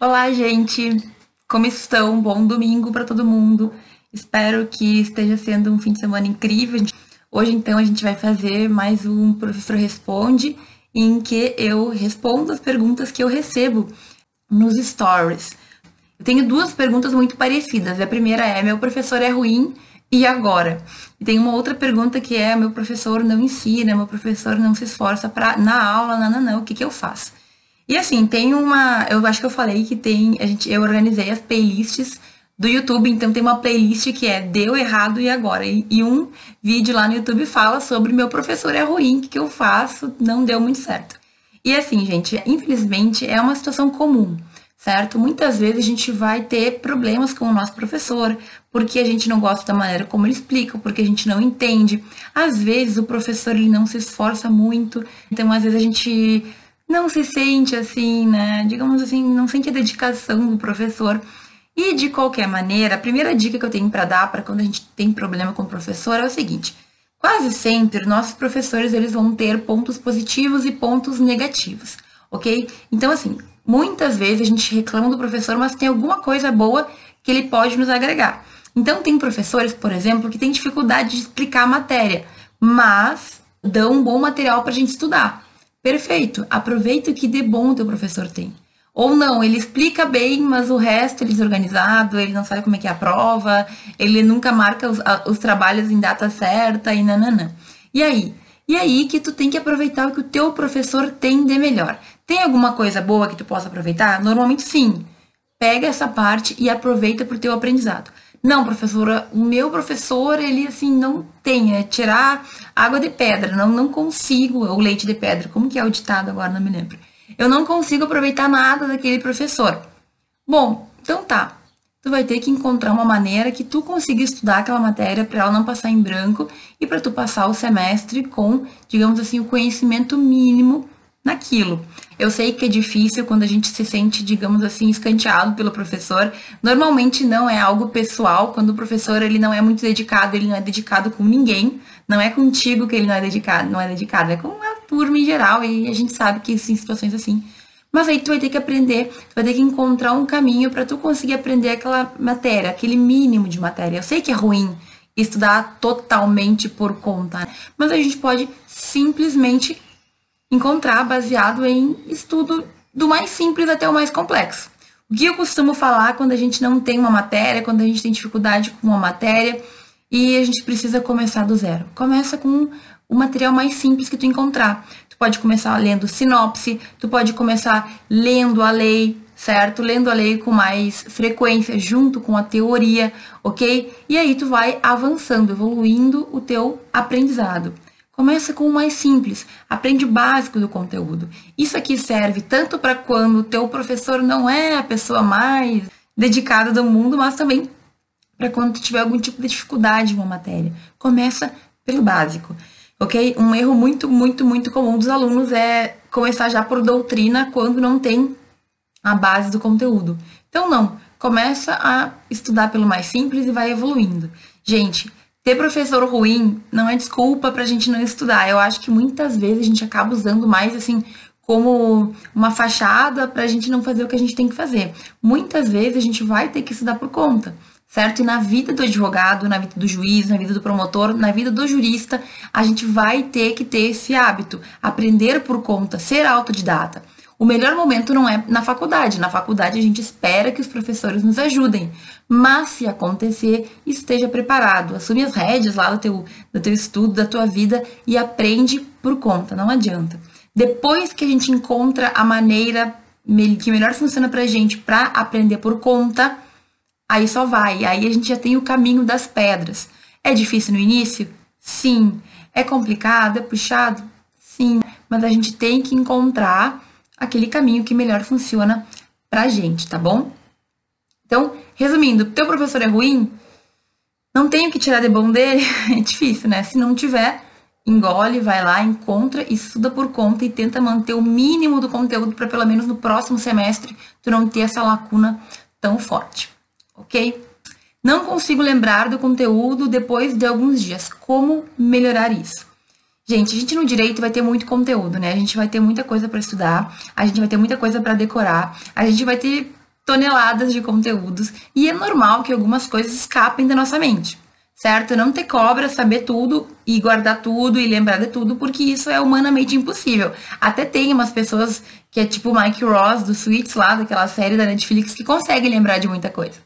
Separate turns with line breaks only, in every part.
Olá, gente! Como estão? Bom domingo para todo mundo. Espero que esteja sendo um fim de semana incrível. Hoje, então, a gente vai fazer mais um Professor Responde, em que eu respondo as perguntas que eu recebo nos stories. Eu tenho duas perguntas muito parecidas. A primeira é: meu professor é ruim e agora? E tem uma outra pergunta que é: meu professor não ensina, meu professor não se esforça para na aula, não, não, não, o que, que eu faço? E assim, tem uma. Eu acho que eu falei que tem. A gente, eu organizei as playlists do YouTube, então tem uma playlist que é Deu Errado e Agora. E, e um vídeo lá no YouTube fala sobre meu professor é ruim, o que, que eu faço, não deu muito certo. E assim, gente, infelizmente é uma situação comum, certo? Muitas vezes a gente vai ter problemas com o nosso professor, porque a gente não gosta da maneira como ele explica, porque a gente não entende. Às vezes o professor ele não se esforça muito, então às vezes a gente não se sente assim, né? Digamos assim, não sente a dedicação do professor. E de qualquer maneira, a primeira dica que eu tenho para dar para quando a gente tem problema com o professor é o seguinte: quase sempre nossos professores eles vão ter pontos positivos e pontos negativos, ok? Então assim, muitas vezes a gente reclama do professor, mas tem alguma coisa boa que ele pode nos agregar. Então tem professores, por exemplo, que têm dificuldade de explicar a matéria, mas dão um bom material para a gente estudar. Perfeito. Aproveita o que de bom o teu professor tem. Ou não, ele explica bem, mas o resto ele é desorganizado, ele não sabe como é que é a prova, ele nunca marca os, os trabalhos em data certa e nananã. E aí? E aí que tu tem que aproveitar o que o teu professor tem de melhor. Tem alguma coisa boa que tu possa aproveitar? Normalmente sim. Pega essa parte e aproveita para o teu aprendizado. Não, professora, o meu professor, ele assim, não tem, é tirar água de pedra, não, não consigo, ou leite de pedra, como que é o ditado agora, não me lembro. Eu não consigo aproveitar nada daquele professor. Bom, então tá. Tu vai ter que encontrar uma maneira que tu consiga estudar aquela matéria para ela não passar em branco e para tu passar o semestre com, digamos assim, o conhecimento mínimo naquilo. Eu sei que é difícil quando a gente se sente, digamos assim, escanteado pelo professor. Normalmente não é algo pessoal, quando o professor ele não é muito dedicado, ele não é dedicado com ninguém. Não é contigo que ele não é dedicado, não é dedicado, é com a turma em geral, e a gente sabe que em situações assim. Mas aí tu vai ter que aprender, tu vai ter que encontrar um caminho para tu conseguir aprender aquela matéria, aquele mínimo de matéria. Eu sei que é ruim estudar totalmente por conta, mas a gente pode simplesmente encontrar baseado em estudo do mais simples até o mais complexo. O que eu costumo falar quando a gente não tem uma matéria, quando a gente tem dificuldade com uma matéria e a gente precisa começar do zero. Começa com o material mais simples que tu encontrar. Tu pode começar lendo sinopse, tu pode começar lendo a lei, certo? Lendo a lei com mais frequência, junto com a teoria, ok? E aí tu vai avançando, evoluindo o teu aprendizado. Começa com o mais simples, aprende o básico do conteúdo. Isso aqui serve tanto para quando o teu professor não é a pessoa mais dedicada do mundo, mas também para quando tu tiver algum tipo de dificuldade em uma matéria. Começa pelo básico, ok? Um erro muito, muito, muito comum dos alunos é começar já por doutrina quando não tem a base do conteúdo. Então, não. Começa a estudar pelo mais simples e vai evoluindo. Gente, ter professor ruim não é desculpa para a gente não estudar. Eu acho que muitas vezes a gente acaba usando mais assim como uma fachada para a gente não fazer o que a gente tem que fazer. Muitas vezes a gente vai ter que estudar por conta, certo? E na vida do advogado, na vida do juiz, na vida do promotor, na vida do jurista, a gente vai ter que ter esse hábito, aprender por conta, ser autodidata. O melhor momento não é na faculdade. Na faculdade a gente espera que os professores nos ajudem. Mas se acontecer, esteja preparado. Assume as rédeas lá do teu, do teu estudo, da tua vida e aprende por conta. Não adianta. Depois que a gente encontra a maneira que melhor funciona pra gente para aprender por conta, aí só vai. Aí a gente já tem o caminho das pedras. É difícil no início? Sim. É complicado? É puxado? Sim. Mas a gente tem que encontrar aquele caminho que melhor funciona pra gente, tá bom? Então, resumindo, teu professor é ruim, não tenho que tirar de bom dele, é difícil, né? Se não tiver, engole, vai lá, encontra, estuda por conta e tenta manter o mínimo do conteúdo para pelo menos no próximo semestre tu não ter essa lacuna tão forte, ok? Não consigo lembrar do conteúdo depois de alguns dias. Como melhorar isso? Gente, a gente no direito vai ter muito conteúdo, né? A gente vai ter muita coisa para estudar, a gente vai ter muita coisa para decorar, a gente vai ter toneladas de conteúdos e é normal que algumas coisas escapem da nossa mente, certo? Não ter cobra, saber tudo e guardar tudo e lembrar de tudo, porque isso é humanamente impossível. Até tem umas pessoas que é tipo o Mike Ross do Suits lá, daquela série da Netflix, que conseguem lembrar de muita coisa.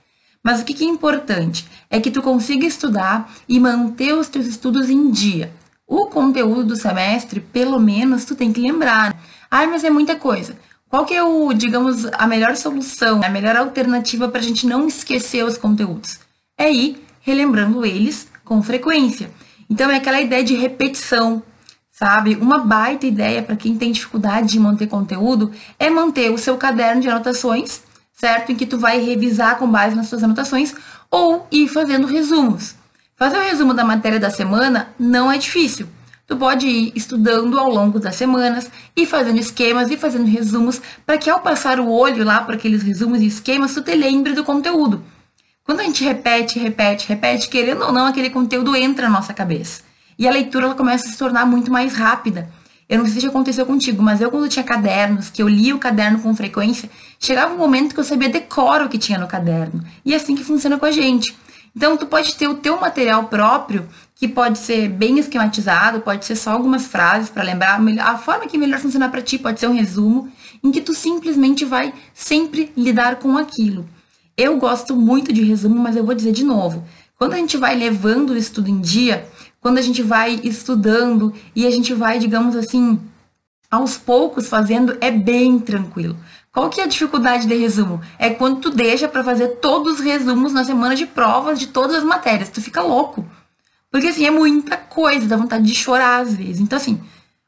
Mas o que é importante é que tu consiga estudar e manter os teus estudos em dia. O conteúdo do semestre, pelo menos, tu tem que lembrar. Ai, mas é muita coisa. Qual que é o, digamos, a melhor solução, a melhor alternativa para a gente não esquecer os conteúdos? É ir relembrando eles com frequência. Então é aquela ideia de repetição, sabe? Uma baita ideia para quem tem dificuldade de manter conteúdo é manter o seu caderno de anotações certo? Em que tu vai revisar com base nas suas anotações ou ir fazendo resumos. Fazer o resumo da matéria da semana não é difícil. Tu pode ir estudando ao longo das semanas e fazendo esquemas e fazendo resumos para que ao passar o olho lá para aqueles resumos e esquemas, tu te lembre do conteúdo. Quando a gente repete, repete, repete, querendo ou não, aquele conteúdo entra na nossa cabeça. E a leitura ela começa a se tornar muito mais rápida. Eu não sei se aconteceu contigo, mas eu quando tinha cadernos, que eu lia o caderno com frequência, chegava um momento que eu sabia decor o que tinha no caderno. E é assim que funciona com a gente. Então, tu pode ter o teu material próprio, que pode ser bem esquematizado, pode ser só algumas frases para lembrar. A forma que melhor funcionar para ti pode ser um resumo, em que tu simplesmente vai sempre lidar com aquilo. Eu gosto muito de resumo, mas eu vou dizer de novo. Quando a gente vai levando o estudo em dia, quando a gente vai estudando e a gente vai, digamos assim, aos poucos fazendo, é bem tranquilo. Qual que é a dificuldade de resumo? É quando tu deixa para fazer todos os resumos na semana de provas de todas as matérias. Tu fica louco. Porque assim, é muita coisa, dá vontade de chorar às vezes. Então assim,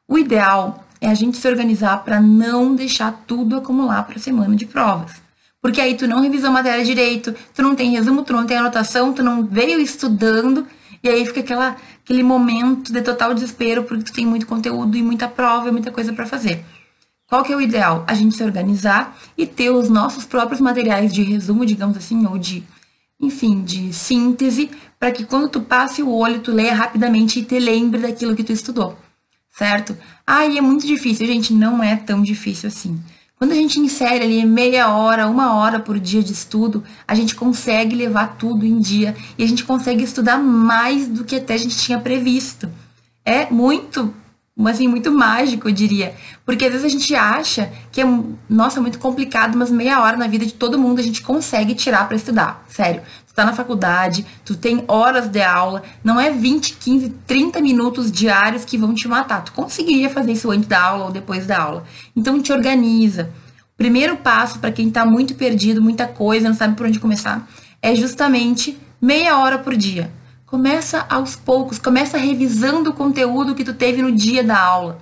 o ideal é a gente se organizar para não deixar tudo acumular para a semana de provas. Porque aí tu não revisou a matéria direito, tu não tem resumo, tu não tem anotação, tu não veio estudando, e aí fica aquela aquele momento de total desespero porque tu tem muito conteúdo e muita prova e muita coisa para fazer. Qual que é o ideal? A gente se organizar e ter os nossos próprios materiais de resumo, digamos assim, ou de, enfim, de síntese, para que quando tu passe o olho, tu leia rapidamente e te lembre daquilo que tu estudou, certo? Ah, e é muito difícil, gente, não é tão difícil assim. Quando a gente insere ali meia hora, uma hora por dia de estudo, a gente consegue levar tudo em dia e a gente consegue estudar mais do que até a gente tinha previsto. É muito, assim, muito mágico, eu diria. Porque às vezes a gente acha que é, nossa, muito complicado, mas meia hora na vida de todo mundo a gente consegue tirar para estudar. Sério tá na faculdade, tu tem horas de aula, não é 20, 15, 30 minutos diários que vão te matar. Tu conseguiria fazer isso antes da aula ou depois da aula. Então te organiza. O primeiro passo para quem tá muito perdido, muita coisa, não sabe por onde começar, é justamente meia hora por dia. Começa aos poucos, começa revisando o conteúdo que tu teve no dia da aula.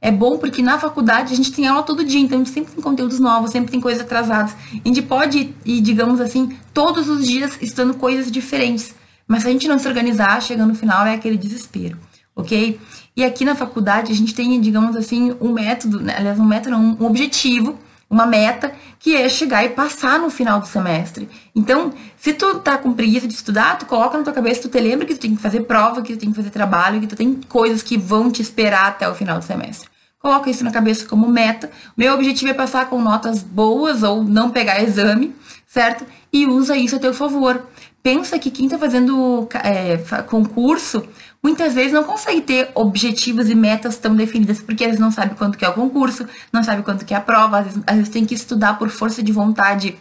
É bom porque na faculdade a gente tem aula todo dia, então sempre tem conteúdos novos, sempre tem coisas atrasadas. A gente pode ir, digamos assim, todos os dias estudando coisas diferentes. Mas se a gente não se organizar, chegando no final é aquele desespero, ok? E aqui na faculdade a gente tem, digamos assim, um método, né? aliás, um método um objetivo, uma meta, que é chegar e passar no final do semestre. Então, se tu tá com preguiça de estudar, tu coloca na tua cabeça, tu te lembra que tu tem que fazer prova, que tu tem que fazer trabalho, que tu tem coisas que vão te esperar até o final do semestre. Coloca isso na cabeça como meta. Meu objetivo é passar com notas boas ou não pegar exame, certo? E usa isso a teu favor. Pensa que quem está fazendo é, concurso muitas vezes não consegue ter objetivos e metas tão definidas, porque eles não sabem quanto que é o concurso, não sabem quanto que é a prova, às vezes, às vezes tem que estudar por força de vontade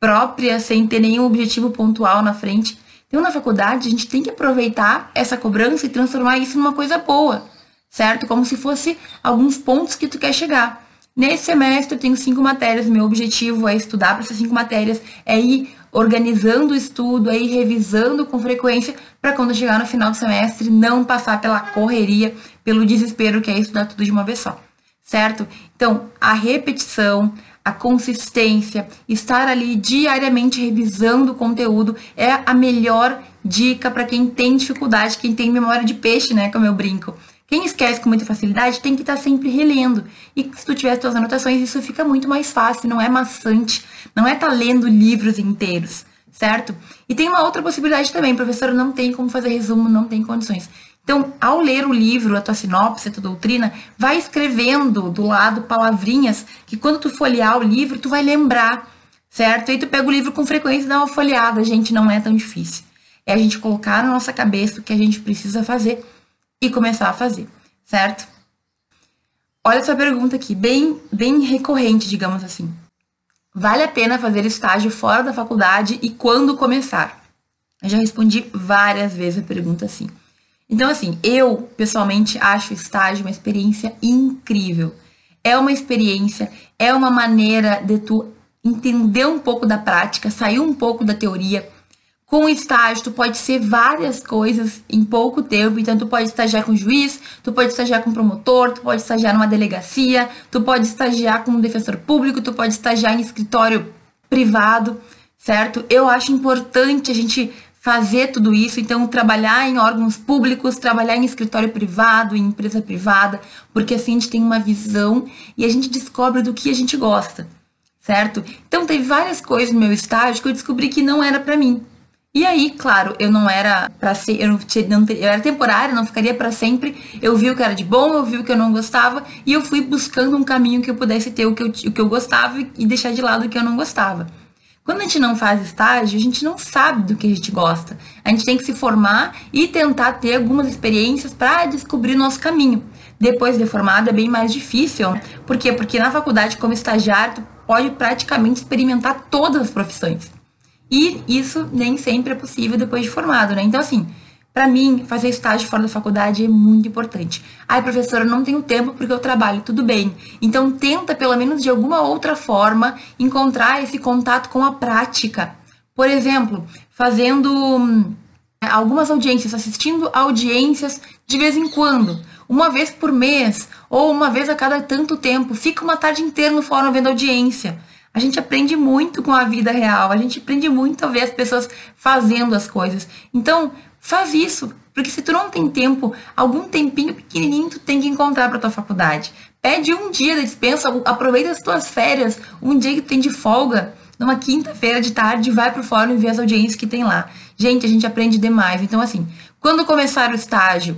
própria, sem ter nenhum objetivo pontual na frente. Então, na faculdade, a gente tem que aproveitar essa cobrança e transformar isso numa coisa boa certo? Como se fosse alguns pontos que tu quer chegar. Nesse semestre eu tenho cinco matérias, meu objetivo é estudar para essas cinco matérias, é ir organizando o estudo, ir revisando com frequência para quando chegar no final do semestre não passar pela correria, pelo desespero que é estudar tudo de uma vez só, certo? Então, a repetição, a consistência, estar ali diariamente revisando o conteúdo é a melhor dica para quem tem dificuldade, quem tem memória de peixe, né, como eu brinco. Quem esquece com muita facilidade tem que estar tá sempre relendo. E se tu tiver as tuas anotações, isso fica muito mais fácil, não é maçante, não é estar tá lendo livros inteiros, certo? E tem uma outra possibilidade também, professor não tem como fazer resumo, não tem condições. Então, ao ler o livro, a tua sinopse, a tua doutrina, vai escrevendo do lado palavrinhas que quando tu folhear o livro, tu vai lembrar certo? Aí tu pega o livro com frequência e dá uma folheada, gente, não é tão difícil. É a gente colocar na nossa cabeça o que a gente precisa fazer e começar a fazer, certo? Olha essa pergunta aqui, bem, bem recorrente, digamos assim. Vale a pena fazer estágio fora da faculdade e quando começar? Eu já respondi várias vezes a pergunta assim. Então, assim, eu pessoalmente acho o estágio uma experiência incrível. É uma experiência, é uma maneira de tu entender um pouco da prática, sair um pouco da teoria, com estágio, tu pode ser várias coisas em pouco tempo. Então, tu pode estagiar com juiz, tu pode estagiar com promotor, tu pode estagiar numa delegacia, tu pode estagiar com um defensor público, tu pode estagiar em escritório privado, certo? Eu acho importante a gente fazer tudo isso, então trabalhar em órgãos públicos, trabalhar em escritório privado, em empresa privada, porque assim a gente tem uma visão e a gente descobre do que a gente gosta, certo? Então teve várias coisas no meu estágio que eu descobri que não era para mim. E aí, claro, eu não era para ser, eu, não, eu era temporária, não ficaria para sempre. Eu vi o que era de bom, eu vi o que eu não gostava e eu fui buscando um caminho que eu pudesse ter o que eu, o que eu gostava e deixar de lado o que eu não gostava. Quando a gente não faz estágio, a gente não sabe do que a gente gosta. A gente tem que se formar e tentar ter algumas experiências para descobrir nosso caminho. Depois de formado é bem mais difícil. Por quê? Porque na faculdade, como estagiário, tu pode praticamente experimentar todas as profissões. E isso nem sempre é possível depois de formado, né? Então, assim, para mim, fazer estágio fora da faculdade é muito importante. Ai, professora, não tenho tempo porque eu trabalho, tudo bem. Então, tenta, pelo menos de alguma outra forma, encontrar esse contato com a prática. Por exemplo, fazendo hum, algumas audiências, assistindo audiências de vez em quando, uma vez por mês, ou uma vez a cada tanto tempo. Fica uma tarde inteira no fórum vendo audiência a gente aprende muito com a vida real, a gente aprende muito a ver as pessoas fazendo as coisas. Então, faz isso, porque se tu não tem tempo, algum tempinho pequenininho tu tem que encontrar para tua faculdade. Pede um dia de dispensa, aproveita as tuas férias, um dia que tu tem de folga, numa quinta-feira de tarde, vai pro fórum e vê as audiências que tem lá. Gente, a gente aprende demais. Então, assim, quando começar o estágio,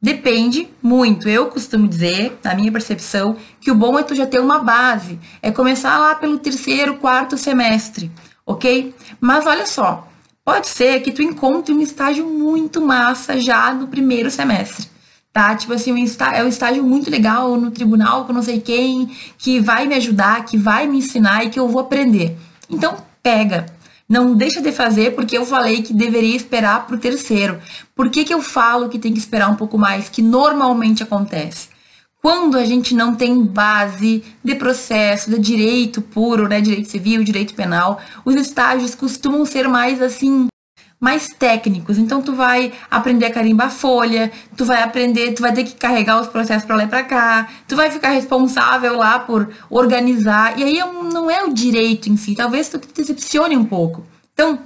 Depende muito. Eu costumo dizer, na minha percepção, que o bom é tu já ter uma base. É começar lá pelo terceiro, quarto semestre, ok? Mas olha só, pode ser que tu encontre um estágio muito massa já no primeiro semestre. Tá? Tipo assim, um é um estágio muito legal no tribunal com não sei quem, que vai me ajudar, que vai me ensinar e que eu vou aprender. Então, pega, não deixa de fazer porque eu falei que deveria esperar para o terceiro. Por que, que eu falo que tem que esperar um pouco mais? Que normalmente acontece. Quando a gente não tem base de processo, de direito puro, né? Direito civil, direito penal, os estágios costumam ser mais assim mais técnicos. Então tu vai aprender a carimbar folha, tu vai aprender, tu vai ter que carregar os processos para lá e para cá, tu vai ficar responsável lá por organizar. E aí não é o direito em si, talvez tu te decepcione um pouco. Então,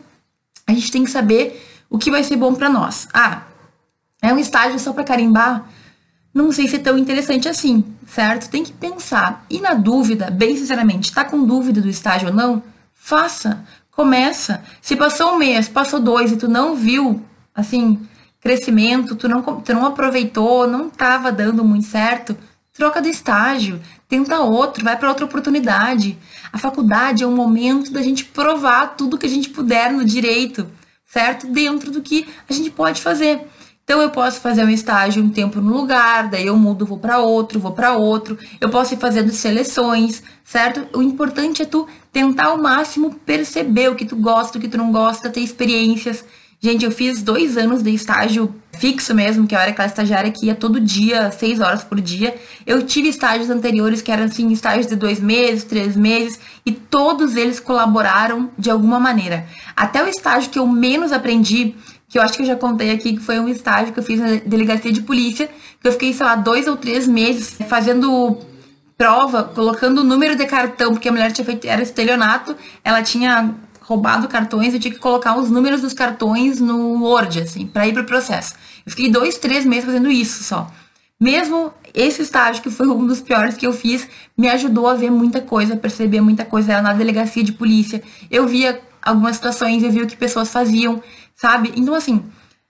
a gente tem que saber o que vai ser bom para nós. Ah, é um estágio só para carimbar? Não sei se é tão interessante assim, certo? Tem que pensar. E na dúvida, bem sinceramente, tá com dúvida do estágio ou não? Faça. Começa. Se passou um mês, passou dois e tu não viu, assim, crescimento, tu não, tu não aproveitou, não estava dando muito certo, troca de estágio, tenta outro, vai para outra oportunidade. A faculdade é um momento da gente provar tudo que a gente puder no direito, certo? Dentro do que a gente pode fazer. Então eu posso fazer um estágio um tempo no lugar, daí eu mudo, vou para outro, vou para outro. Eu posso ir fazendo seleções, certo? O importante é tu tentar ao máximo perceber o que tu gosta, o que tu não gosta, ter experiências. Gente, eu fiz dois anos de estágio fixo mesmo, que eu era aquela estagiária que ia todo dia, seis horas por dia. Eu tive estágios anteriores que eram assim, estágios de dois meses, três meses, e todos eles colaboraram de alguma maneira. Até o estágio que eu menos aprendi que eu acho que eu já contei aqui, que foi um estágio que eu fiz na delegacia de polícia, que eu fiquei, sei lá, dois ou três meses fazendo prova, colocando o número de cartão, porque a mulher tinha feito, era estelionato, ela tinha roubado cartões, eu tinha que colocar os números dos cartões no Word, assim, para ir pro processo. Eu fiquei dois, três meses fazendo isso só. Mesmo esse estágio, que foi um dos piores que eu fiz, me ajudou a ver muita coisa, a perceber muita coisa. Era na delegacia de polícia. Eu via algumas situações, eu via o que pessoas faziam sabe? Então, assim,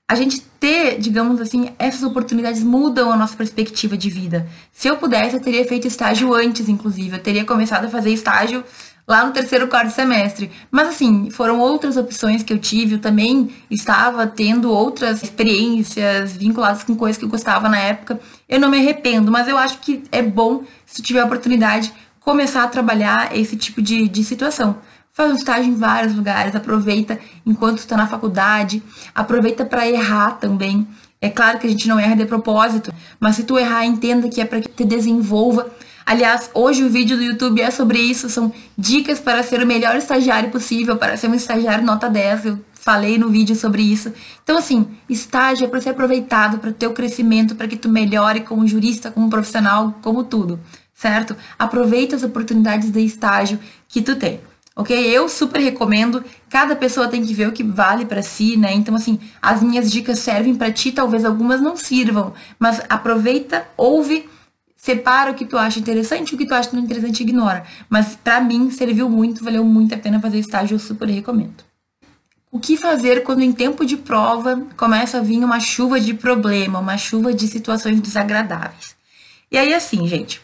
a gente ter, digamos assim, essas oportunidades mudam a nossa perspectiva de vida. Se eu pudesse, eu teria feito estágio antes, inclusive. Eu teria começado a fazer estágio lá no terceiro, quarto semestre. Mas assim, foram outras opções que eu tive. Eu também estava tendo outras experiências vinculadas com coisas que eu gostava na época. Eu não me arrependo, mas eu acho que é bom, se tiver a oportunidade, começar a trabalhar esse tipo de, de situação. Faz um estágio em vários lugares, aproveita enquanto está na faculdade, aproveita para errar também. É claro que a gente não erra de propósito, mas se tu errar, entenda que é para que te desenvolva Aliás, hoje o vídeo do YouTube é sobre isso, são dicas para ser o melhor estagiário possível, para ser um estagiário nota 10. Eu falei no vídeo sobre isso. Então, assim, estágio é para ser aproveitado para o crescimento, para que tu melhore como jurista, como profissional, como tudo, certo? Aproveita as oportunidades de estágio que tu tem. Ok? Eu super recomendo. Cada pessoa tem que ver o que vale para si, né? Então, assim, as minhas dicas servem para ti, talvez algumas não sirvam, mas aproveita, ouve separa o que tu acha interessante, o que tu acha não interessante ignora. Mas para mim serviu muito, valeu muito a pena fazer estágio, eu super recomendo. O que fazer quando em tempo de prova começa a vir uma chuva de problema, uma chuva de situações desagradáveis? E aí assim, gente,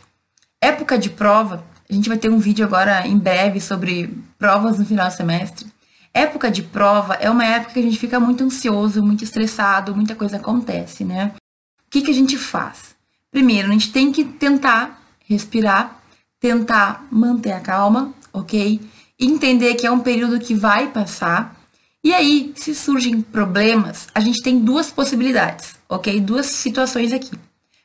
época de prova, a gente vai ter um vídeo agora em breve sobre provas no final do semestre. Época de prova é uma época que a gente fica muito ansioso, muito estressado, muita coisa acontece, né? O que, que a gente faz? Primeiro, a gente tem que tentar respirar, tentar manter a calma, ok? Entender que é um período que vai passar. E aí, se surgem problemas, a gente tem duas possibilidades, ok? Duas situações aqui.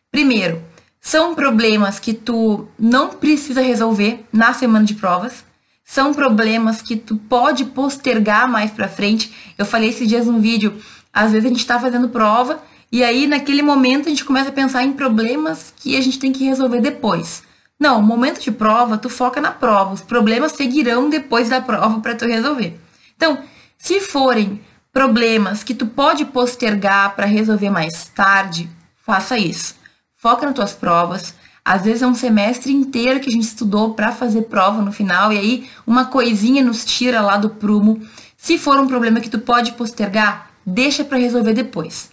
Primeiro, são problemas que tu não precisa resolver na semana de provas. São problemas que tu pode postergar mais para frente. Eu falei esses dias no vídeo, às vezes a gente está fazendo prova e aí, naquele momento, a gente começa a pensar em problemas que a gente tem que resolver depois. Não, momento de prova, tu foca na prova. Os problemas seguirão depois da prova para tu resolver. Então, se forem problemas que tu pode postergar para resolver mais tarde, faça isso. Foca nas tuas provas. Às vezes é um semestre inteiro que a gente estudou para fazer prova no final e aí uma coisinha nos tira lá do prumo. Se for um problema que tu pode postergar, deixa para resolver depois.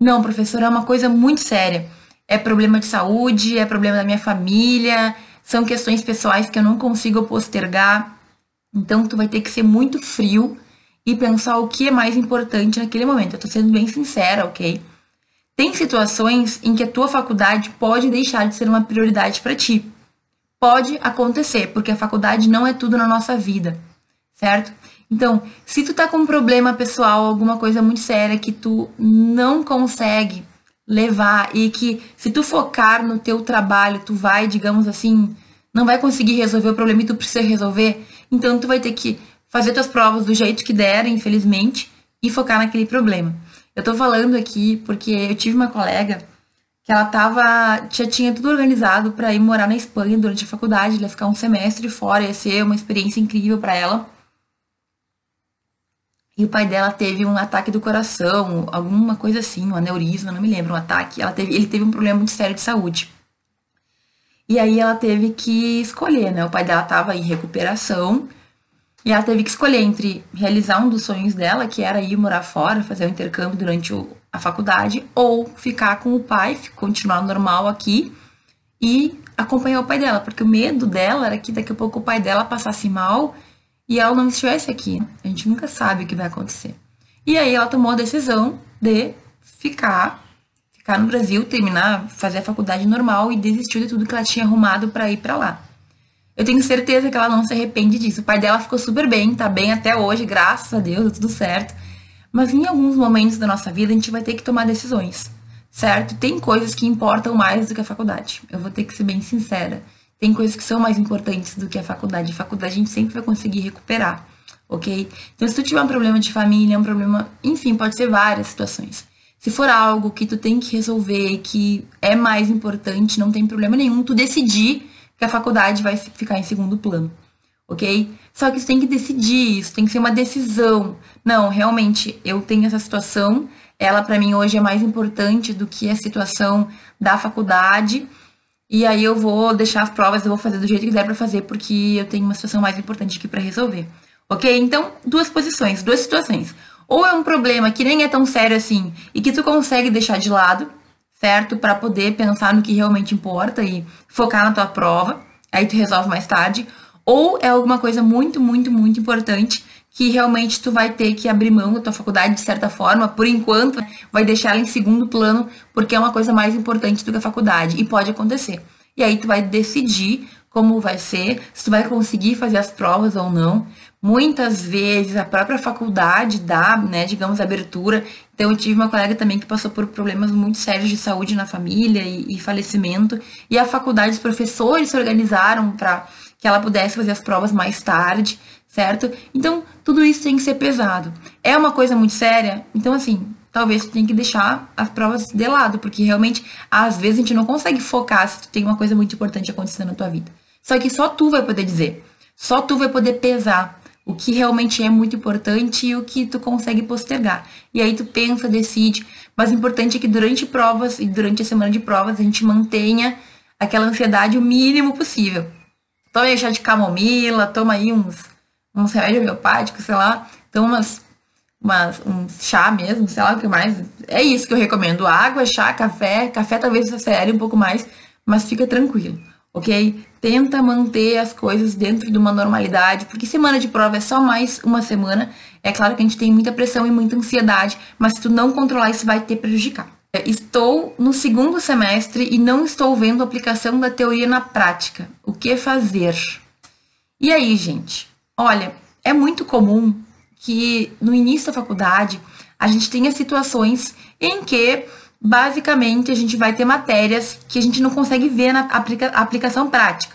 Não, professor, é uma coisa muito séria. É problema de saúde, é problema da minha família, são questões pessoais que eu não consigo postergar. Então, tu vai ter que ser muito frio e pensar o que é mais importante naquele momento. Eu tô sendo bem sincera, ok? Tem situações em que a tua faculdade pode deixar de ser uma prioridade para ti. Pode acontecer, porque a faculdade não é tudo na nossa vida, certo? Então, se tu tá com um problema pessoal, alguma coisa muito séria que tu não consegue levar e que se tu focar no teu trabalho, tu vai, digamos assim, não vai conseguir resolver o problema e tu precisa resolver, então tu vai ter que fazer tuas provas do jeito que der, infelizmente, e focar naquele problema. Eu tô falando aqui porque eu tive uma colega que ela tava, já tinha tudo organizado para ir morar na Espanha durante a faculdade, ia ficar um semestre fora, ia ser uma experiência incrível para ela. E o pai dela teve um ataque do coração, alguma coisa assim, um aneurisma, não me lembro, um ataque. Ela teve, ele teve um problema muito sério de saúde. E aí ela teve que escolher, né? O pai dela estava em recuperação e ela teve que escolher entre realizar um dos sonhos dela, que era ir morar fora, fazer o um intercâmbio durante o, a faculdade, ou ficar com o pai, continuar normal aqui e acompanhar o pai dela, porque o medo dela era que daqui a pouco o pai dela passasse mal e ela não estivesse aqui. A gente nunca sabe o que vai acontecer. E aí ela tomou a decisão de ficar, ficar no Brasil, terminar, fazer a faculdade normal e desistiu de tudo que ela tinha arrumado para ir para lá. Eu tenho certeza que ela não se arrepende disso. O pai dela ficou super bem, tá bem até hoje, graças a Deus, tudo certo. Mas em alguns momentos da nossa vida a gente vai ter que tomar decisões, certo? Tem coisas que importam mais do que a faculdade. Eu vou ter que ser bem sincera. Tem coisas que são mais importantes do que a faculdade. A faculdade a gente sempre vai conseguir recuperar, ok? Então, se tu tiver um problema de família, um problema, enfim, pode ser várias situações. Se for algo que tu tem que resolver, que é mais importante, não tem problema nenhum, tu decidir que a faculdade vai ficar em segundo plano, ok? Só que tu tem que decidir isso, tem que ser uma decisão. Não, realmente, eu tenho essa situação, ela para mim hoje é mais importante do que a situação da faculdade e aí eu vou deixar as provas, eu vou fazer do jeito que der para fazer, porque eu tenho uma situação mais importante aqui para resolver. Ok? Então, duas posições, duas situações. Ou é um problema que nem é tão sério assim e que tu consegue deixar de lado, certo? Para poder pensar no que realmente importa e focar na tua prova. Aí tu resolve mais tarde. ou é alguma coisa muito, muito, muito importante que realmente tu vai ter que abrir mão da tua faculdade de certa forma, por enquanto, vai deixar ela em segundo plano, porque é uma coisa mais importante do que a faculdade, e pode acontecer. E aí tu vai decidir como vai ser, se tu vai conseguir fazer as provas ou não. Muitas vezes a própria faculdade dá, né, digamos, abertura. Então eu tive uma colega também que passou por problemas muito sérios de saúde na família e, e falecimento, e a faculdade, os professores se organizaram para que ela pudesse fazer as provas mais tarde, certo? Então, tudo isso tem que ser pesado. É uma coisa muito séria, então assim, talvez tu tenha que deixar as provas de lado, porque realmente, às vezes, a gente não consegue focar se tu tem uma coisa muito importante acontecendo na tua vida. Só que só tu vai poder dizer, só tu vai poder pesar o que realmente é muito importante e o que tu consegue postergar. E aí tu pensa, decide, mas o importante é que durante provas e durante a semana de provas a gente mantenha aquela ansiedade o mínimo possível. Toma aí chá de camomila, toma aí uns, uns remédios homeopáticos, sei lá, toma umas, umas, um chá mesmo, sei lá o que mais. É isso que eu recomendo. Água, chá, café. Café talvez acelere um pouco mais, mas fica tranquilo ok? Tenta manter as coisas dentro de uma normalidade, porque semana de prova é só mais uma semana. É claro que a gente tem muita pressão e muita ansiedade, mas se tu não controlar isso vai te prejudicar. Estou no segundo semestre e não estou vendo a aplicação da teoria na prática. O que fazer? E aí, gente? Olha, é muito comum que no início da faculdade a gente tenha situações em que basicamente a gente vai ter matérias que a gente não consegue ver na aplica aplicação prática.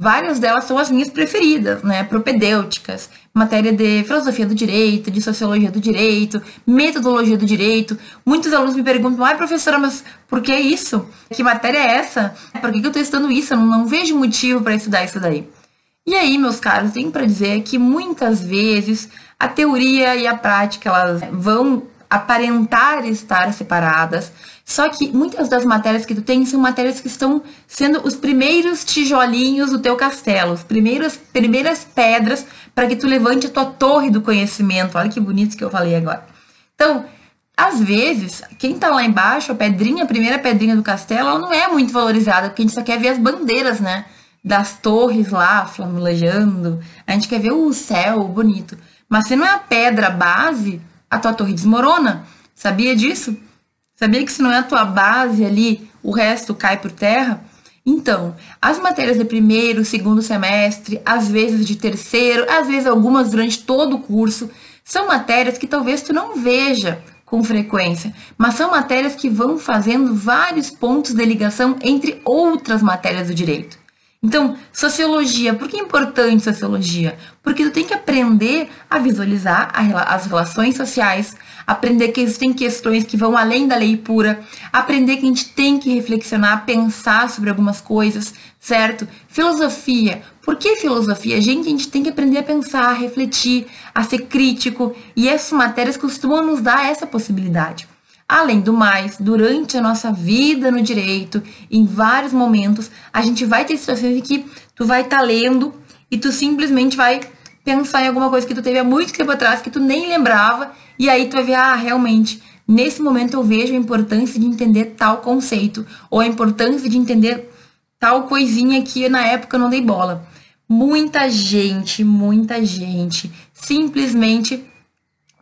Várias delas são as minhas preferidas, né? Propedêuticas, matéria de filosofia do direito, de sociologia do direito, metodologia do direito. Muitos alunos me perguntam, ai professora, mas por que isso? Que matéria é essa? Por que, eu estou estudando isso? Eu não, não vejo motivo para estudar isso daí. E aí, meus caros, tenho para dizer que muitas vezes a teoria e a prática elas vão aparentar estar separadas. Só que muitas das matérias que tu tem são matérias que estão sendo os primeiros tijolinhos do teu castelo, as primeiras, primeiras pedras para que tu levante a tua torre do conhecimento. Olha que bonito que eu falei agora. Então, às vezes, quem tá lá embaixo, a pedrinha, a primeira pedrinha do castelo, ela não é muito valorizada, porque a gente só quer ver as bandeiras, né? Das torres lá, flamulejando. A gente quer ver o céu bonito. Mas se não é a pedra base, a tua torre desmorona. Sabia disso? Sabia que se não é a tua base ali, o resto cai por terra? Então, as matérias de primeiro, segundo semestre, às vezes de terceiro, às vezes algumas durante todo o curso, são matérias que talvez tu não veja com frequência, mas são matérias que vão fazendo vários pontos de ligação entre outras matérias do direito. Então, sociologia, por que é importante sociologia? Porque tu tem que aprender a visualizar as relações sociais, aprender que existem questões que vão além da lei pura, aprender que a gente tem que reflexionar, pensar sobre algumas coisas, certo? Filosofia, por que filosofia? Gente, a gente tem que aprender a pensar, a refletir, a ser crítico, e essas matérias costumam nos dar essa possibilidade. Além do mais, durante a nossa vida no direito, em vários momentos, a gente vai ter situações em que tu vai estar tá lendo e tu simplesmente vai pensar em alguma coisa que tu teve há muito tempo atrás que tu nem lembrava, e aí tu vai ver, ah, realmente, nesse momento eu vejo a importância de entender tal conceito, ou a importância de entender tal coisinha que na época eu não dei bola. Muita gente, muita gente simplesmente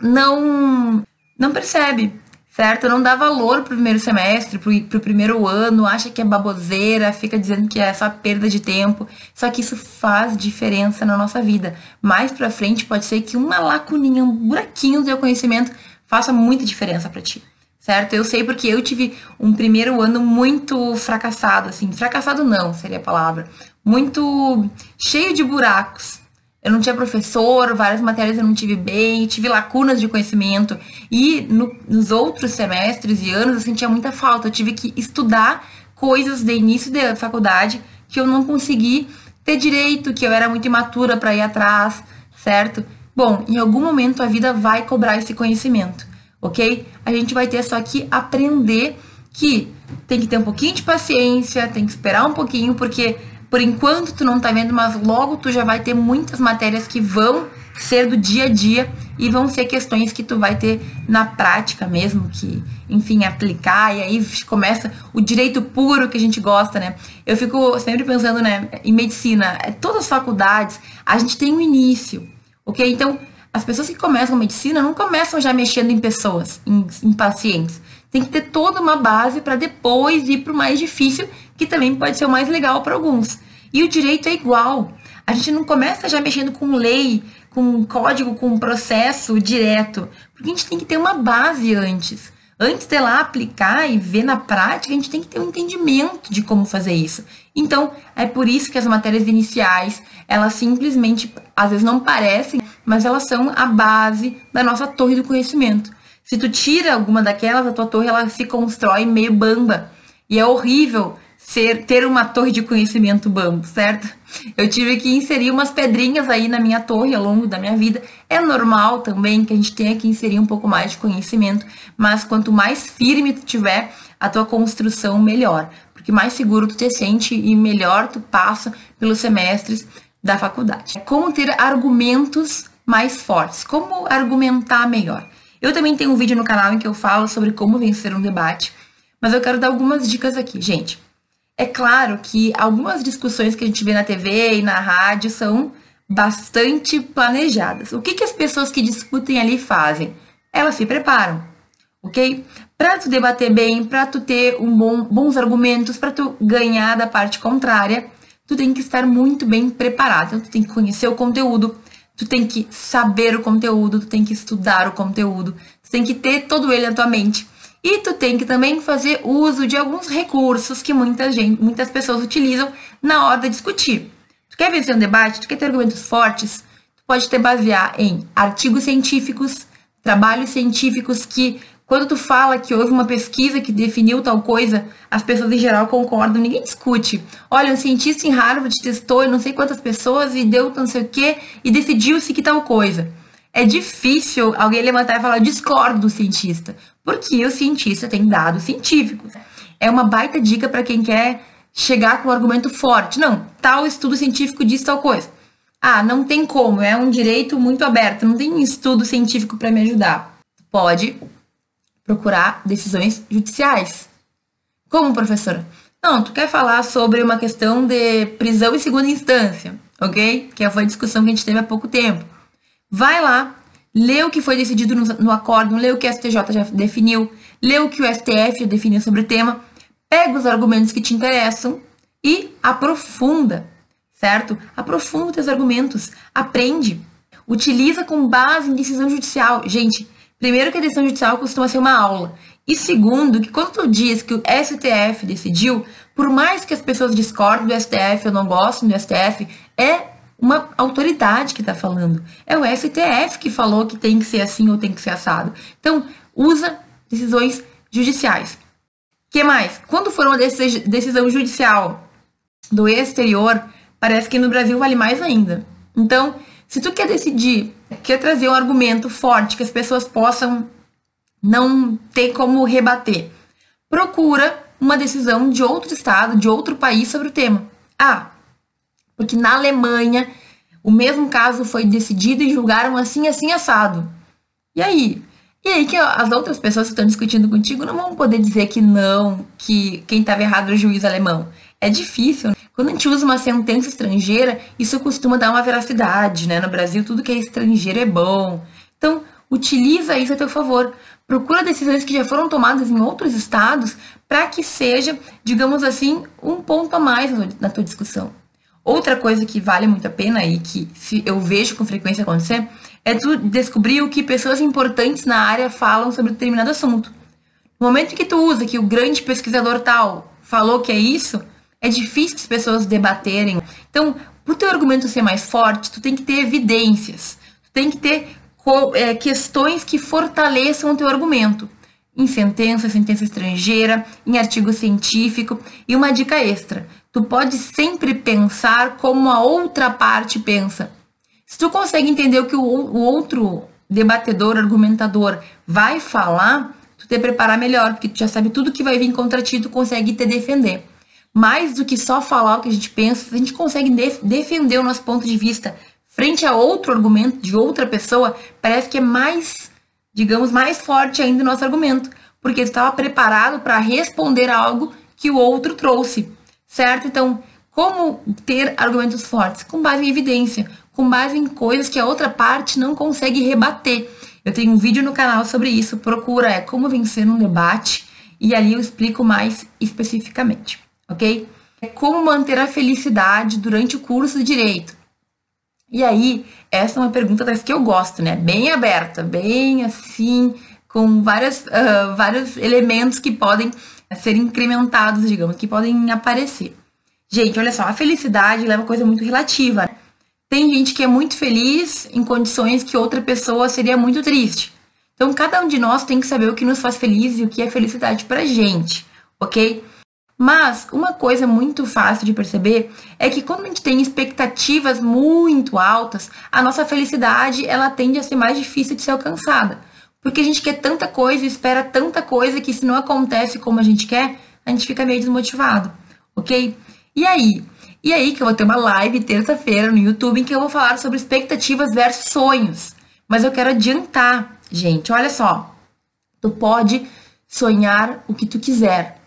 não não percebe certo? Não dá valor pro primeiro semestre, pro, pro primeiro ano, acha que é baboseira, fica dizendo que é só perda de tempo. Só que isso faz diferença na nossa vida. Mais pra frente pode ser que uma lacuninha, um buraquinho do teu conhecimento faça muita diferença para ti. Certo? Eu sei porque eu tive um primeiro ano muito fracassado, assim, fracassado não seria a palavra, muito cheio de buracos, eu não tinha professor, várias matérias eu não tive bem, tive lacunas de conhecimento. E no, nos outros semestres e anos eu sentia muita falta. Eu tive que estudar coisas de início da faculdade que eu não consegui ter direito, que eu era muito imatura para ir atrás, certo? Bom, em algum momento a vida vai cobrar esse conhecimento, ok? A gente vai ter só que aprender que tem que ter um pouquinho de paciência, tem que esperar um pouquinho, porque por enquanto tu não tá vendo, mas logo tu já vai ter muitas matérias que vão ser do dia a dia e vão ser questões que tu vai ter na prática mesmo, que, enfim, aplicar, e aí começa o direito puro que a gente gosta, né? Eu fico sempre pensando, né, em medicina, é, todas as faculdades, a gente tem um início, ok? Então, as pessoas que começam medicina não começam já mexendo em pessoas, em, em pacientes. Tem que ter toda uma base para depois ir para o mais difícil, que também pode ser o mais legal para alguns. E o direito é igual. A gente não começa já mexendo com lei, com código, com processo direto, porque a gente tem que ter uma base antes. Antes de lá aplicar e ver na prática, a gente tem que ter um entendimento de como fazer isso. Então, é por isso que as matérias iniciais, elas simplesmente, às vezes não parecem, mas elas são a base da nossa torre do conhecimento. Se tu tira alguma daquelas, a tua torre ela se constrói meio bamba. E é horrível ser ter uma torre de conhecimento bambo, certo? Eu tive que inserir umas pedrinhas aí na minha torre ao longo da minha vida. É normal também que a gente tenha que inserir um pouco mais de conhecimento, mas quanto mais firme tu tiver a tua construção, melhor. Porque mais seguro tu te sente e melhor tu passa pelos semestres da faculdade. Como ter argumentos mais fortes, como argumentar melhor. Eu também tenho um vídeo no canal em que eu falo sobre como vencer um debate, mas eu quero dar algumas dicas aqui, gente. É claro que algumas discussões que a gente vê na TV e na rádio são bastante planejadas. O que, que as pessoas que discutem ali fazem? Elas se preparam, ok? Para tu debater bem, para tu ter um bom, bons argumentos, para tu ganhar da parte contrária, tu tem que estar muito bem preparado. Então, tu tem que conhecer o conteúdo, tu tem que saber o conteúdo, tu tem que estudar o conteúdo, tu tem que ter todo ele na tua mente. E tu tem que também fazer uso de alguns recursos que muita gente, muitas pessoas utilizam na hora de discutir. Tu quer vencer um debate? Tu quer ter argumentos fortes? Tu pode te basear em artigos científicos, trabalhos científicos que quando tu fala que houve uma pesquisa que definiu tal coisa, as pessoas em geral concordam, ninguém discute. Olha, um cientista em Harvard testou não sei quantas pessoas e deu não sei o quê e decidiu-se que tal coisa. É difícil alguém levantar e falar, discordo do cientista porque o cientista tem dados científicos. É uma baita dica para quem quer chegar com um argumento forte. Não, tal estudo científico diz tal coisa. Ah, não tem como, é um direito muito aberto, não tem estudo científico para me ajudar. Pode procurar decisões judiciais. Como, professora? Não, tu quer falar sobre uma questão de prisão em segunda instância, ok? Que foi a discussão que a gente teve há pouco tempo. Vai lá, lê o que foi decidido no, no acórdão, lê o que o STJ já definiu, lê o que o STF já definiu sobre o tema, pega os argumentos que te interessam e aprofunda, certo? Aprofunda os teus argumentos, aprende, utiliza com base em decisão judicial. Gente, primeiro que a decisão judicial costuma ser uma aula. E segundo, que quando tu diz que o STF decidiu, por mais que as pessoas discordem do STF ou não gostem do STF, é uma autoridade que está falando. É o STF que falou que tem que ser assim ou tem que ser assado. Então, usa decisões judiciais. que mais? Quando for uma decisão judicial do exterior, parece que no Brasil vale mais ainda. Então, se tu quer decidir, quer trazer um argumento forte que as pessoas possam não ter como rebater, procura uma decisão de outro estado, de outro país sobre o tema. Ah, porque na Alemanha, o mesmo caso foi decidido e julgaram assim, assim, assado. E aí? E aí que as outras pessoas que estão discutindo contigo não vão poder dizer que não, que quem estava errado era o juiz alemão. É difícil. Quando a gente usa uma sentença estrangeira, isso costuma dar uma veracidade, né? No Brasil, tudo que é estrangeiro é bom. Então, utiliza isso a teu favor. Procura decisões que já foram tomadas em outros estados para que seja, digamos assim, um ponto a mais na tua discussão. Outra coisa que vale muito a pena e que eu vejo com frequência acontecer é tu descobrir o que pessoas importantes na área falam sobre determinado assunto. No momento que tu usa que o grande pesquisador tal falou que é isso, é difícil as pessoas debaterem. Então, para o teu argumento ser mais forte, tu tem que ter evidências, tu tem que ter é, questões que fortaleçam o teu argumento. Em sentença, sentença estrangeira, em artigo científico. E uma dica extra: tu pode sempre pensar como a outra parte pensa. Se tu consegue entender o que o, outro debatedor, argumentador vai falar, tu te preparar melhor, porque tu já sabe tudo que vai vir contra ti, tu consegue te defender. Mais do que só falar o que a gente pensa, a gente consegue def defender o nosso ponto de vista frente a outro argumento de outra pessoa, parece que é mais, digamos, mais forte ainda o nosso argumento, porque tu estava preparado para responder algo que o outro trouxe, certo? Então, como ter argumentos fortes? Com base em evidência, com base em coisas que a outra parte não consegue rebater. Eu tenho um vídeo no canal sobre isso, procura é como vencer um debate e ali eu explico mais especificamente, ok? É como manter a felicidade durante o curso de direito. E aí, essa é uma pergunta das que eu gosto, né? Bem aberta, bem assim, com várias, uh, vários elementos que podem ser incrementados, digamos, que podem aparecer. Gente, olha só, a felicidade uma coisa muito relativa. Né? Tem gente que é muito feliz em condições que outra pessoa seria muito triste. Então, cada um de nós tem que saber o que nos faz feliz e o que é felicidade pra gente, ok? Mas uma coisa muito fácil de perceber é que quando a gente tem expectativas muito altas, a nossa felicidade ela tende a ser mais difícil de ser alcançada. Porque a gente quer tanta coisa, espera tanta coisa que se não acontece como a gente quer, a gente fica meio desmotivado, ok? E aí? E aí que eu vou ter uma live terça-feira no YouTube em que eu vou falar sobre expectativas versus sonhos. Mas eu quero adiantar, gente, olha só. Tu pode sonhar o que tu quiser,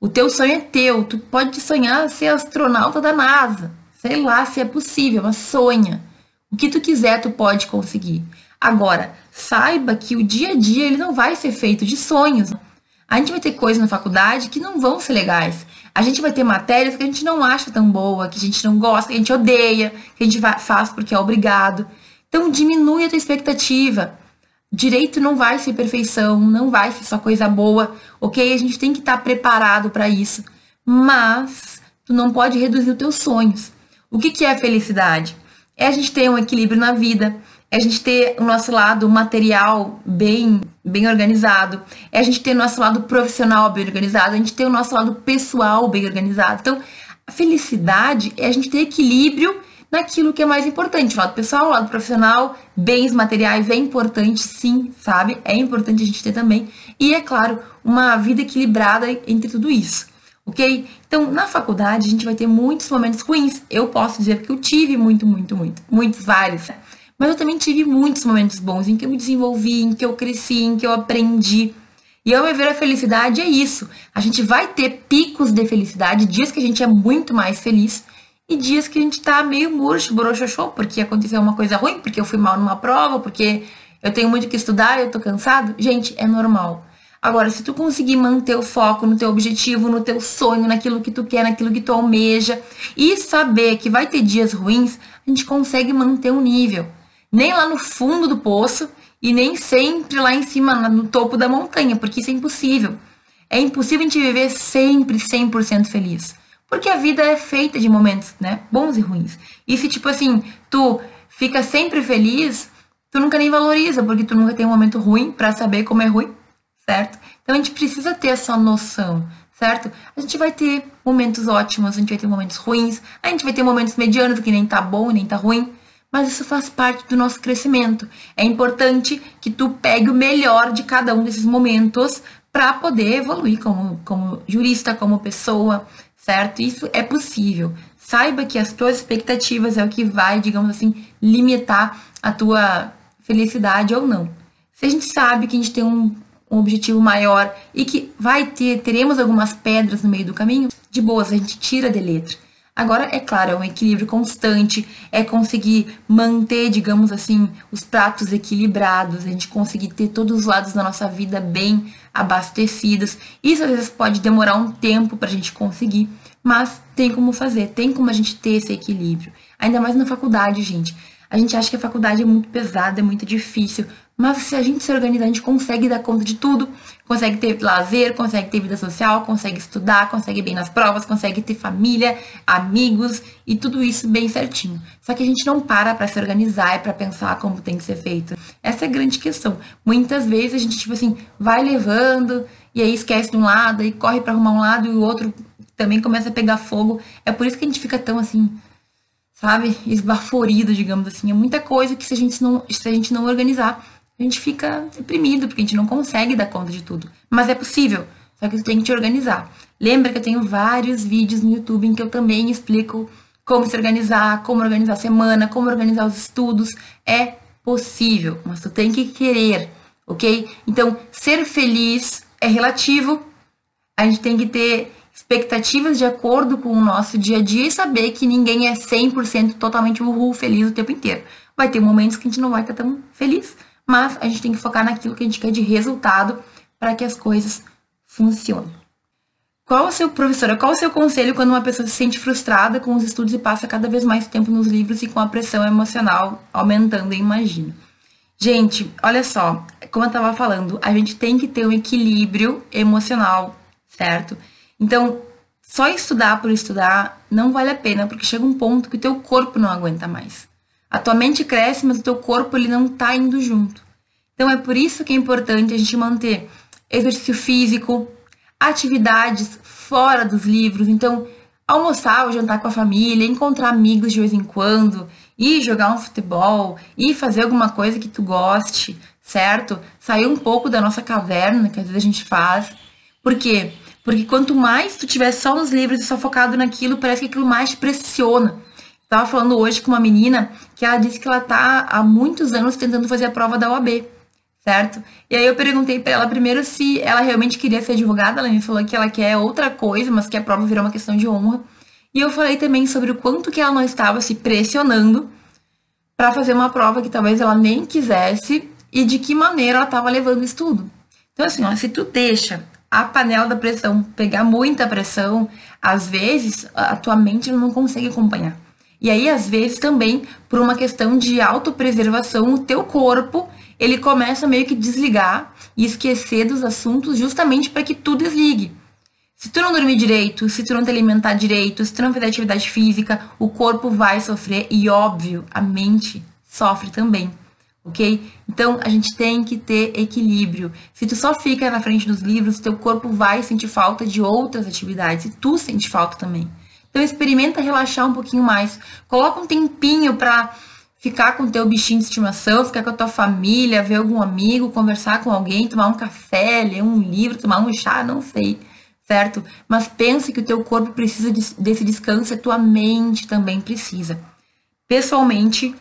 o teu sonho é teu. Tu pode sonhar ser astronauta da NASA. Sei lá se é possível, mas sonha. O que tu quiser, tu pode conseguir. Agora, saiba que o dia a dia ele não vai ser feito de sonhos. A gente vai ter coisas na faculdade que não vão ser legais. A gente vai ter matérias que a gente não acha tão boa, que a gente não gosta, que a gente odeia, que a gente faz porque é obrigado. Então diminui a tua expectativa. Direito não vai ser perfeição, não vai ser só coisa boa, ok? A gente tem que estar preparado para isso. Mas tu não pode reduzir os teus sonhos. O que, que é felicidade? É a gente ter um equilíbrio na vida, é a gente ter o nosso lado material bem, bem organizado, é a gente ter o nosso lado profissional bem organizado, a gente ter o nosso lado pessoal bem organizado. Então, a felicidade é a gente ter equilíbrio naquilo que é mais importante. O lado pessoal, o lado profissional, bens materiais é importante, sim, sabe? É importante a gente ter também. E, é claro, uma vida equilibrada entre tudo isso, ok? Então, na faculdade, a gente vai ter muitos momentos ruins. Eu posso dizer que eu tive muito, muito, muito, muitos, vários. Mas eu também tive muitos momentos bons em que eu me desenvolvi, em que eu cresci, em que eu aprendi. E ao meu ver, a felicidade é isso. A gente vai ter picos de felicidade, dias que a gente é muito mais feliz, e dias que a gente tá meio murcho, borochochô, porque aconteceu uma coisa ruim, porque eu fui mal numa prova, porque eu tenho muito que estudar, eu tô cansado. Gente, é normal. Agora, se tu conseguir manter o foco no teu objetivo, no teu sonho, naquilo que tu quer, naquilo que tu almeja, e saber que vai ter dias ruins, a gente consegue manter o um nível. Nem lá no fundo do poço e nem sempre lá em cima, no topo da montanha, porque isso é impossível. É impossível a gente viver sempre 100% feliz. Porque a vida é feita de momentos, né? Bons e ruins. E se, tipo assim, tu fica sempre feliz, tu nunca nem valoriza, porque tu nunca tem um momento ruim para saber como é ruim, certo? Então a gente precisa ter essa noção, certo? A gente vai ter momentos ótimos, a gente vai ter momentos ruins, a gente vai ter momentos medianos que nem tá bom nem tá ruim, mas isso faz parte do nosso crescimento. É importante que tu pegue o melhor de cada um desses momentos para poder evoluir como, como jurista, como pessoa, certo? Isso é possível. Saiba que as tuas expectativas é o que vai, digamos assim, limitar a tua felicidade ou não. Se a gente sabe que a gente tem um, um objetivo maior e que vai ter, teremos algumas pedras no meio do caminho, de boas, a gente tira de letra. Agora, é claro, é um equilíbrio constante, é conseguir manter, digamos assim, os pratos equilibrados, a gente conseguir ter todos os lados da nossa vida bem abastecidos. Isso às vezes pode demorar um tempo para a gente conseguir, mas tem como fazer, tem como a gente ter esse equilíbrio. Ainda mais na faculdade, gente. A gente acha que a faculdade é muito pesada, é muito difícil, mas se a gente se organizar, a gente consegue dar conta de tudo. Consegue ter lazer, consegue ter vida social, consegue estudar, consegue bem nas provas, consegue ter família, amigos e tudo isso bem certinho. Só que a gente não para para se organizar e para pensar como tem que ser feito. Essa é a grande questão. Muitas vezes a gente, tipo assim, vai levando e aí esquece de um lado e corre para arrumar um lado e o outro também começa a pegar fogo. É por isso que a gente fica tão assim, sabe, esbaforido, digamos assim. É muita coisa que se a gente não, se a gente não organizar, a gente fica deprimido, porque a gente não consegue dar conta de tudo. Mas é possível, só que tu tem que te organizar. Lembra que eu tenho vários vídeos no YouTube em que eu também explico como se organizar, como organizar a semana, como organizar os estudos. É possível, mas tu tem que querer, ok? Então, ser feliz é relativo. A gente tem que ter expectativas de acordo com o nosso dia a dia e saber que ninguém é 100% totalmente uhul, feliz o tempo inteiro. Vai ter momentos que a gente não vai estar tão feliz, mas a gente tem que focar naquilo que a gente quer de resultado para que as coisas funcionem. Qual o seu, professora, qual o seu conselho quando uma pessoa se sente frustrada com os estudos e passa cada vez mais tempo nos livros e com a pressão emocional aumentando, imagino? Gente, olha só, como eu estava falando, a gente tem que ter um equilíbrio emocional, certo? Então, só estudar por estudar não vale a pena, porque chega um ponto que o teu corpo não aguenta mais. A tua mente cresce, mas o teu corpo ele não está indo junto. Então é por isso que é importante a gente manter exercício físico, atividades fora dos livros. Então, almoçar ou jantar com a família, encontrar amigos de vez em quando, ir jogar um futebol, ir fazer alguma coisa que tu goste, certo? Sair um pouco da nossa caverna, que às vezes a gente faz. Por quê? Porque quanto mais tu tiver só nos livros e só focado naquilo, parece que aquilo mais te pressiona. Estava falando hoje com uma menina que ela disse que ela tá há muitos anos tentando fazer a prova da OAB certo? E aí eu perguntei para ela primeiro se ela realmente queria ser advogada, ela me falou que ela quer outra coisa, mas que a prova virou uma questão de honra. E eu falei também sobre o quanto que ela não estava se pressionando para fazer uma prova que talvez ela nem quisesse e de que maneira ela estava levando isso tudo. Então assim, ó, se tu deixa a panela da pressão pegar muita pressão, às vezes a tua mente não consegue acompanhar. E aí, às vezes, também, por uma questão de autopreservação, o teu corpo ele começa meio que desligar e esquecer dos assuntos justamente para que tu desligue. Se tu não dormir direito, se tu não te alimentar direito, se tu não fizer atividade física, o corpo vai sofrer e, óbvio, a mente sofre também, ok? Então, a gente tem que ter equilíbrio. Se tu só fica na frente dos livros, teu corpo vai sentir falta de outras atividades e tu sente falta também. Então, experimenta relaxar um pouquinho mais. Coloca um tempinho para ficar com o teu bichinho de estimação, ficar com a tua família, ver algum amigo, conversar com alguém, tomar um café, ler um livro, tomar um chá, não sei, certo? Mas pense que o teu corpo precisa desse descanso, a tua mente também precisa. Pessoalmente,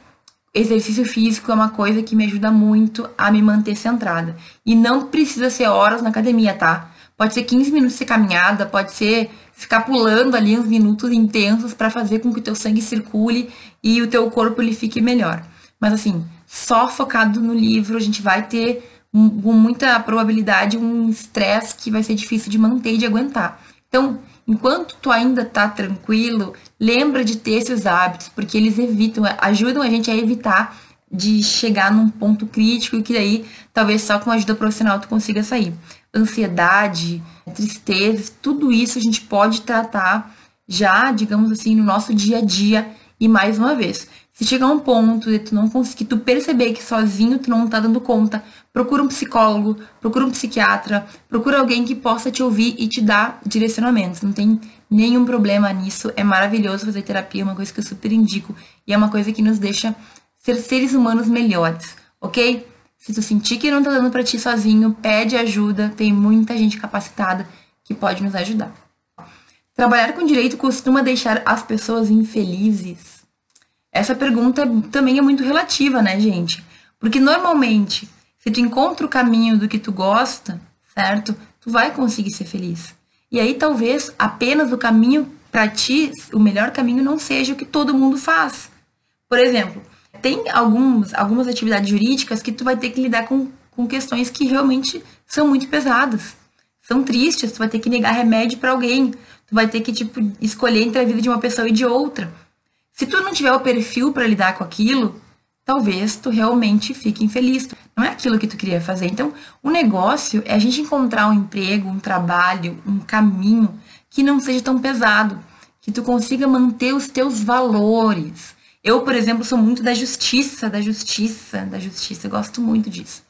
exercício físico é uma coisa que me ajuda muito a me manter centrada. E não precisa ser horas na academia, tá? Pode ser 15 minutos de caminhada, pode ser ficar pulando ali uns minutos intensos para fazer com que o teu sangue circule e o teu corpo ele fique melhor. Mas assim, só focado no livro, a gente vai ter com muita probabilidade um estresse que vai ser difícil de manter e de aguentar. Então, enquanto tu ainda tá tranquilo, lembra de ter esses hábitos, porque eles evitam, ajudam a gente a evitar de chegar num ponto crítico e que daí talvez só com ajuda profissional tu consiga sair ansiedade, tristeza, tudo isso a gente pode tratar já, digamos assim, no nosso dia a dia. E mais uma vez, se chegar um ponto de tu não conseguir, tu perceber que sozinho tu não tá dando conta, procura um psicólogo, procura um psiquiatra, procura alguém que possa te ouvir e te dar direcionamentos. Não tem nenhum problema nisso. É maravilhoso fazer terapia, é uma coisa que eu super indico e é uma coisa que nos deixa ser seres humanos melhores, ok? Se tu sentir que não tá dando para ti sozinho, pede ajuda, tem muita gente capacitada que pode nos ajudar. Trabalhar com direito costuma deixar as pessoas infelizes? Essa pergunta também é muito relativa, né, gente? Porque normalmente, se tu encontra o caminho do que tu gosta, certo? Tu vai conseguir ser feliz. E aí talvez apenas o caminho para ti, o melhor caminho não seja o que todo mundo faz. Por exemplo, tem alguns, algumas atividades jurídicas que tu vai ter que lidar com, com questões que realmente são muito pesadas. São tristes, tu vai ter que negar remédio para alguém. Tu vai ter que, tipo, escolher entre a vida de uma pessoa e de outra. Se tu não tiver o perfil para lidar com aquilo, talvez tu realmente fique infeliz. Não é aquilo que tu queria fazer. Então, o negócio é a gente encontrar um emprego, um trabalho, um caminho que não seja tão pesado, que tu consiga manter os teus valores, eu, por exemplo, sou muito da justiça, da justiça, da justiça. Eu gosto muito disso.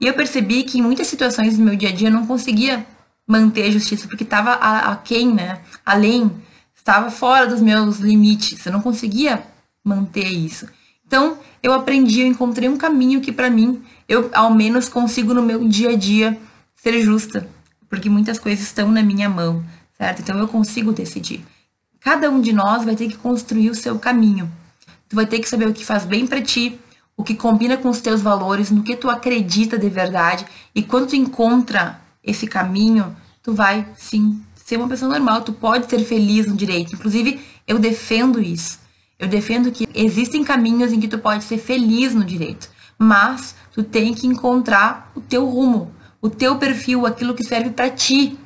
E eu percebi que em muitas situações do meu dia a dia eu não conseguia manter a justiça, porque estava aquém, né? Além, estava fora dos meus limites. Eu não conseguia manter isso. Então, eu aprendi, eu encontrei um caminho que para mim, eu ao menos consigo no meu dia a dia ser justa, porque muitas coisas estão na minha mão, certo? Então eu consigo decidir Cada um de nós vai ter que construir o seu caminho. Tu vai ter que saber o que faz bem para ti, o que combina com os teus valores, no que tu acredita de verdade. E quando tu encontra esse caminho, tu vai sim ser uma pessoa normal, tu pode ser feliz no direito. Inclusive, eu defendo isso. Eu defendo que existem caminhos em que tu pode ser feliz no direito, mas tu tem que encontrar o teu rumo, o teu perfil, aquilo que serve para ti.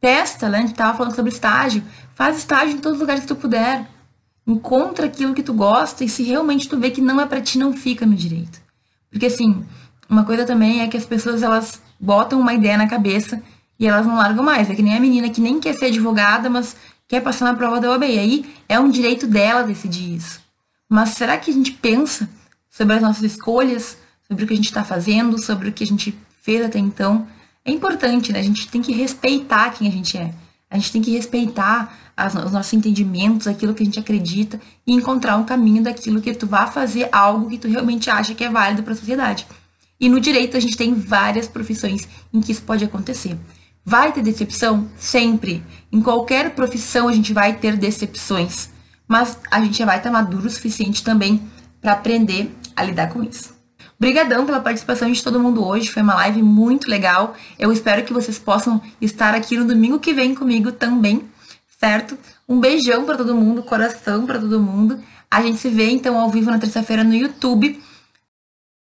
Testa, né? A gente tava falando sobre estágio. Faz estágio em todos os lugares que tu puder. Encontra aquilo que tu gosta e se realmente tu vê que não é para ti, não fica no direito. Porque assim, uma coisa também é que as pessoas elas botam uma ideia na cabeça e elas não largam mais. É que nem a menina que nem quer ser advogada, mas quer passar na prova da OAB. E aí é um direito dela decidir isso. Mas será que a gente pensa sobre as nossas escolhas, sobre o que a gente está fazendo, sobre o que a gente fez até então? É importante, né? A gente tem que respeitar quem a gente é. A gente tem que respeitar as, os nossos entendimentos, aquilo que a gente acredita e encontrar um caminho daquilo que tu vá fazer algo que tu realmente acha que é válido para a sociedade. E no direito a gente tem várias profissões em que isso pode acontecer. Vai ter decepção? Sempre. Em qualquer profissão a gente vai ter decepções. Mas a gente já vai estar maduro o suficiente também para aprender a lidar com isso. Obrigadão pela participação de todo mundo hoje, foi uma live muito legal. Eu espero que vocês possam estar aqui no domingo que vem comigo também, certo? Um beijão para todo mundo, coração para todo mundo. A gente se vê então ao vivo na terça-feira no YouTube